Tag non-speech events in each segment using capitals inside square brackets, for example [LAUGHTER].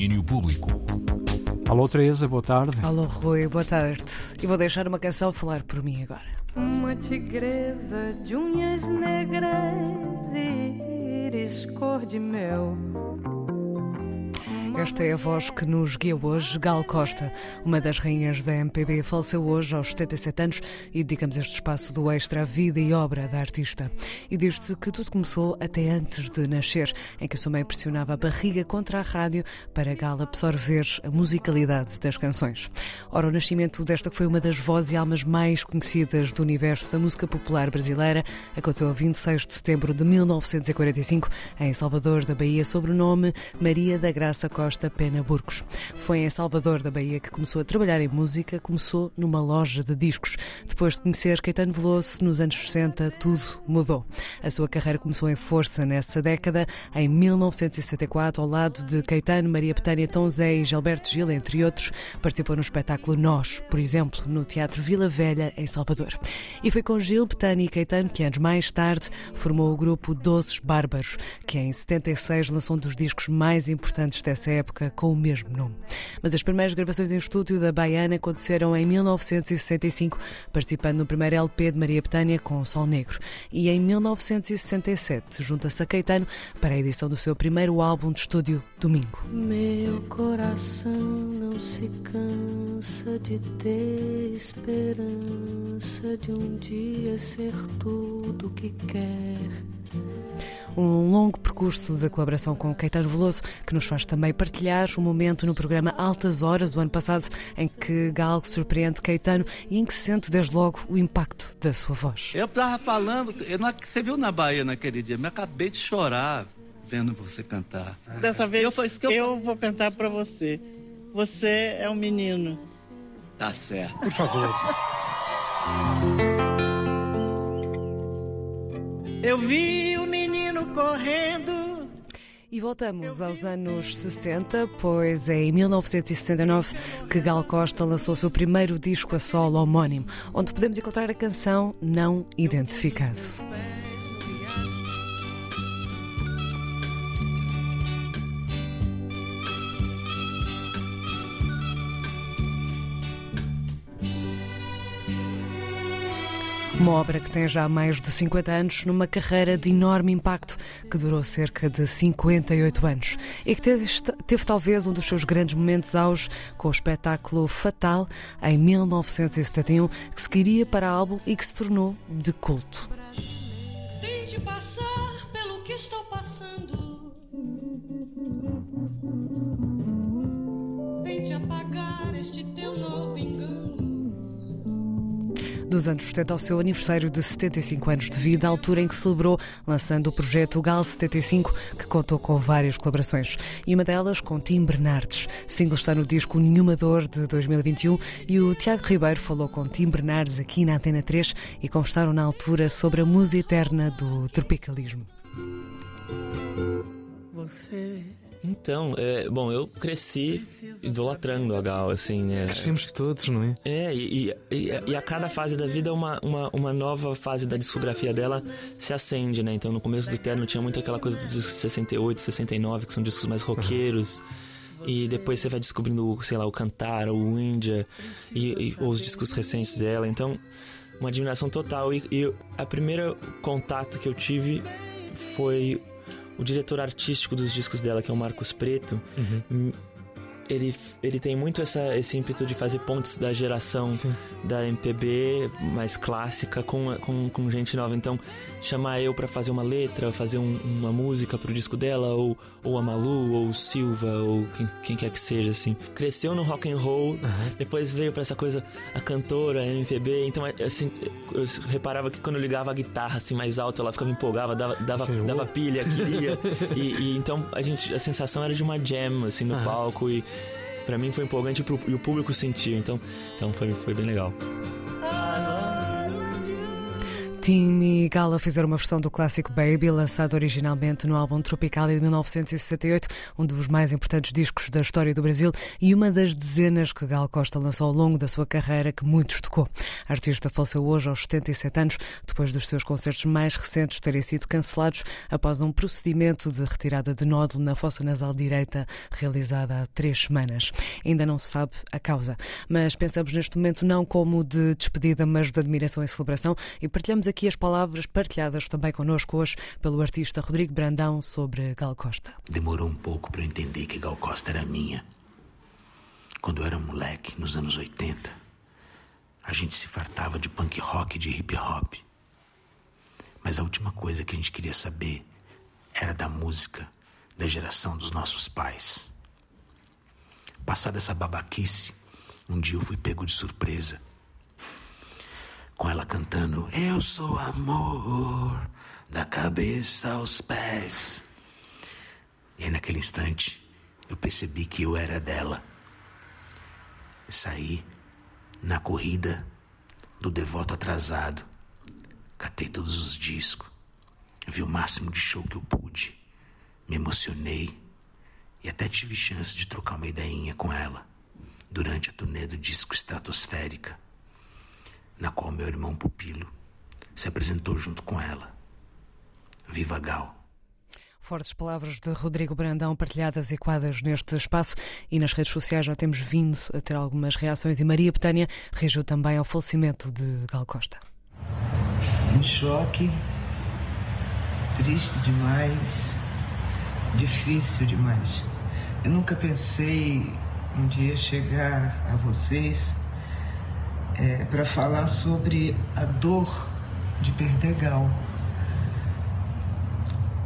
domínio público. Alô Teresa, boa tarde. Alô Rui, boa tarde. E vou deixar uma canção falar por mim agora. Uma tigresa de unhas negras e íris cor de mel esta é a voz que nos guia hoje, Gal Costa, uma das rainhas da MPB, faleceu hoje aos 77 anos e dedicamos este espaço do extra à vida e obra da artista. E diz-se que tudo começou até antes de nascer, em que a sua mãe pressionava a barriga contra a rádio para Gal absorver a musicalidade das canções. Ora, o nascimento desta que foi uma das vozes e almas mais conhecidas do universo da música popular brasileira aconteceu a 26 de setembro de 1945 em Salvador da Bahia, sob o nome Maria da Graça Costa Costa Pena Burgos. Foi em Salvador da Bahia que começou a trabalhar em música, começou numa loja de discos. Depois de conhecer Caetano Veloso nos anos 60, tudo mudou. A sua carreira começou em força nessa década, em 1964, ao lado de Caetano, Maria Betânia, Tom Zé e Gilberto Gil, entre outros, participou no espetáculo Nós, por exemplo, no Teatro Vila Velha, em Salvador. E foi com Gil, Betânia e Caetano que anos mais tarde formou o grupo Doces Bárbaros, que em 76 lançou um dos discos mais importantes dessa época com o mesmo nome. Mas as primeiras gravações em estúdio da Baiana aconteceram em 1965, participando no primeiro LP de Maria Betânia com o Sol Negro. E em 1967 junta-se a Caetano para a edição do seu primeiro álbum de estúdio, Domingo. Meu coração não se cansa de ter esperança de um dia ser tudo que quer um longo percurso de colaboração com Caetano Veloso, que nos faz também partilhar um momento no programa Altas Horas do ano passado, em que Gal surpreende Caetano e em que sente desde logo o impacto da sua voz. Eu estava falando, eu, você viu na Bahia naquele dia, me acabei de chorar vendo você cantar. Dessa vez eu, eu... eu vou cantar para você. Você é um menino. Tá certo. Por favor. Eu vi o correndo. E voltamos aos anos 60, pois é em 1969 que Gal Costa lançou o seu primeiro disco a solo homónimo, onde podemos encontrar a canção Não Identificado. Uma obra que tem já mais de 50 anos, numa carreira de enorme impacto que durou cerca de 58 anos e que teve, teve talvez um dos seus grandes momentos auge com o espetáculo Fatal em 1971, que seguiria para álbum e que se tornou de culto. Tente passar pelo que estou passando. Tente apagar este teu novo dos anos 70 ao seu aniversário de 75 anos de vida, altura em que celebrou lançando o projeto GAL 75, que contou com várias colaborações. E uma delas com Tim Bernardes. Single está no disco Nenhuma Dor de 2021 e o Tiago Ribeiro falou com Tim Bernardes aqui na Antena 3 e conversaram na altura sobre a música eterna do tropicalismo. Você então, é, bom, eu cresci idolatrando a Gal, assim, né? Crescemos todos, não é? É, e, e, e, a cada fase da vida, uma, uma, uma nova fase da discografia dela se acende, né? Então, no começo do Terno tinha muito aquela coisa dos discos 68, 69, que são discos mais roqueiros. E depois você vai descobrindo, sei lá, o Cantar, o Índia, e, e os discos recentes dela. Então, uma admiração total. E, e a primeira contato que eu tive foi o diretor artístico dos discos dela, que é o Marcos Preto, uhum ele, ele tem muito essa, esse ímpeto de fazer pontes da geração Sim. da MPB mais clássica com, com, com gente nova. Então, chamar eu para fazer uma letra, fazer um, uma música pro disco dela, ou, ou a Malu, ou o Silva, ou quem, quem quer que seja, assim. Cresceu no rock and roll, uhum. depois veio para essa coisa, a cantora, a MPB. Então, assim, eu reparava que quando eu ligava a guitarra assim mais alto, ela ficava empolgada, dava, dava, dava pilha, queria. [LAUGHS] e, e, então, a, gente, a sensação era de uma jam, assim, no uhum. palco. E para mim foi empolgante e o público sentiu, então, então foi, foi bem legal. Tim e Gala fizeram uma versão do clássico Baby, lançado originalmente no álbum Tropical de 1968, um dos mais importantes discos da história do Brasil e uma das dezenas que Gal Costa lançou ao longo da sua carreira que muitos tocou. A artista faleceu hoje aos 77 anos, depois dos seus concertos mais recentes terem sido cancelados após um procedimento de retirada de nódulo na fossa nasal direita realizada há três semanas. Ainda não se sabe a causa, mas pensamos neste momento não como de despedida, mas de admiração e celebração e partilhamos aqui as palavras partilhadas também connosco hoje pelo artista Rodrigo Brandão sobre Gal Costa. Demorou um pouco para eu entender que Gal Costa era minha. Quando eu era moleque, nos anos 80, a gente se fartava de punk rock e de hip hop. Mas a última coisa que a gente queria saber era da música da geração dos nossos pais. Passada essa babaquice, um dia eu fui pego de surpresa com ela cantando Eu sou amor, da cabeça aos pés. E aí, naquele instante, eu percebi que eu era dela. Saí na corrida do devoto atrasado. Catei todos os discos, vi o máximo de show que eu pude, me emocionei e até tive chance de trocar uma ideinha com ela durante a turnê do disco Estratosférica na qual meu irmão Pupilo se apresentou junto com ela. Viva Gal! Fortes palavras de Rodrigo Brandão partilhadas e quadras neste espaço e nas redes sociais já temos vindo a ter algumas reações e Maria Betânia reagiu também ao falecimento de Gal Costa. Em choque, triste demais, difícil demais. Eu nunca pensei um dia chegar a vocês é, para falar sobre a dor de perder Gal.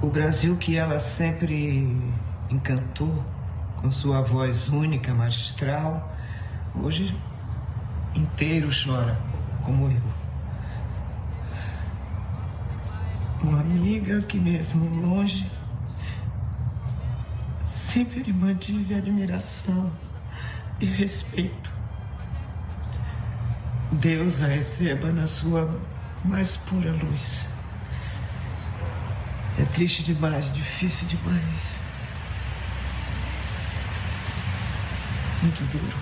O Brasil que ela sempre encantou com sua voz única, magistral, hoje inteiro chora, como eu. Uma amiga que mesmo longe sempre lhe mantive admiração e respeito. Deus a receba na sua mais pura luz. É triste demais, difícil demais. Muito duro.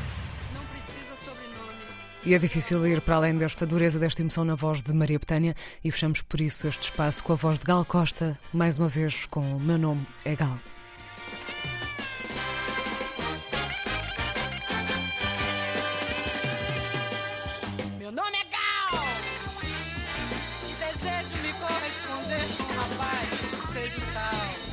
E é difícil ir para além desta dureza, desta emoção na voz de Maria Betânia e fechamos por isso este espaço com a voz de Gal Costa, mais uma vez com o meu nome é Gal. musical.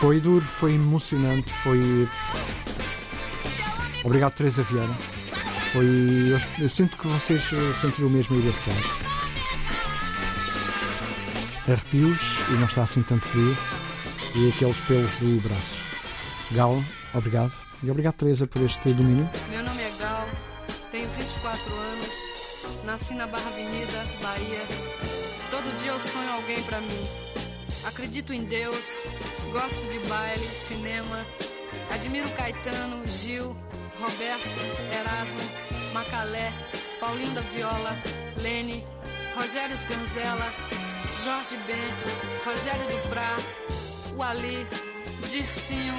Foi duro, foi emocionante, foi. Obrigado, Teresa Vieira. Foi. Eu, eu sinto que vocês eh, sentiram o mesmo iração. Arrepios e não está assim tanto frio. E aqueles pelos do braço. Gal, obrigado. E obrigado, Teresa, por este domínio. Meu nome é Gal, tenho 24 anos, nasci na Barra Avenida, Bahia. Todo dia eu sonho alguém para mim. Acredito em Deus, Gosto de baile, cinema. Admiro Caetano, Gil, Roberto, Erasmo, Macalé, Paulinho da Viola, Lene, Rogério Sganzella, Jorge Ben, Rogério Duprá, o Ali, Dircinho,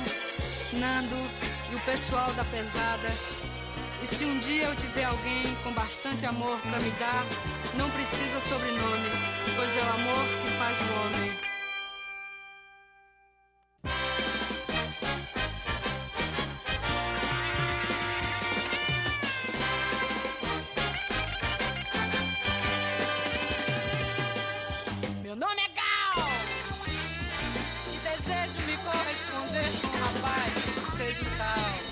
Nando e o pessoal da pesada. E se um dia eu tiver alguém com bastante amor para me dar, não precisa sobrenome, pois é o amor que faz o homem. days of.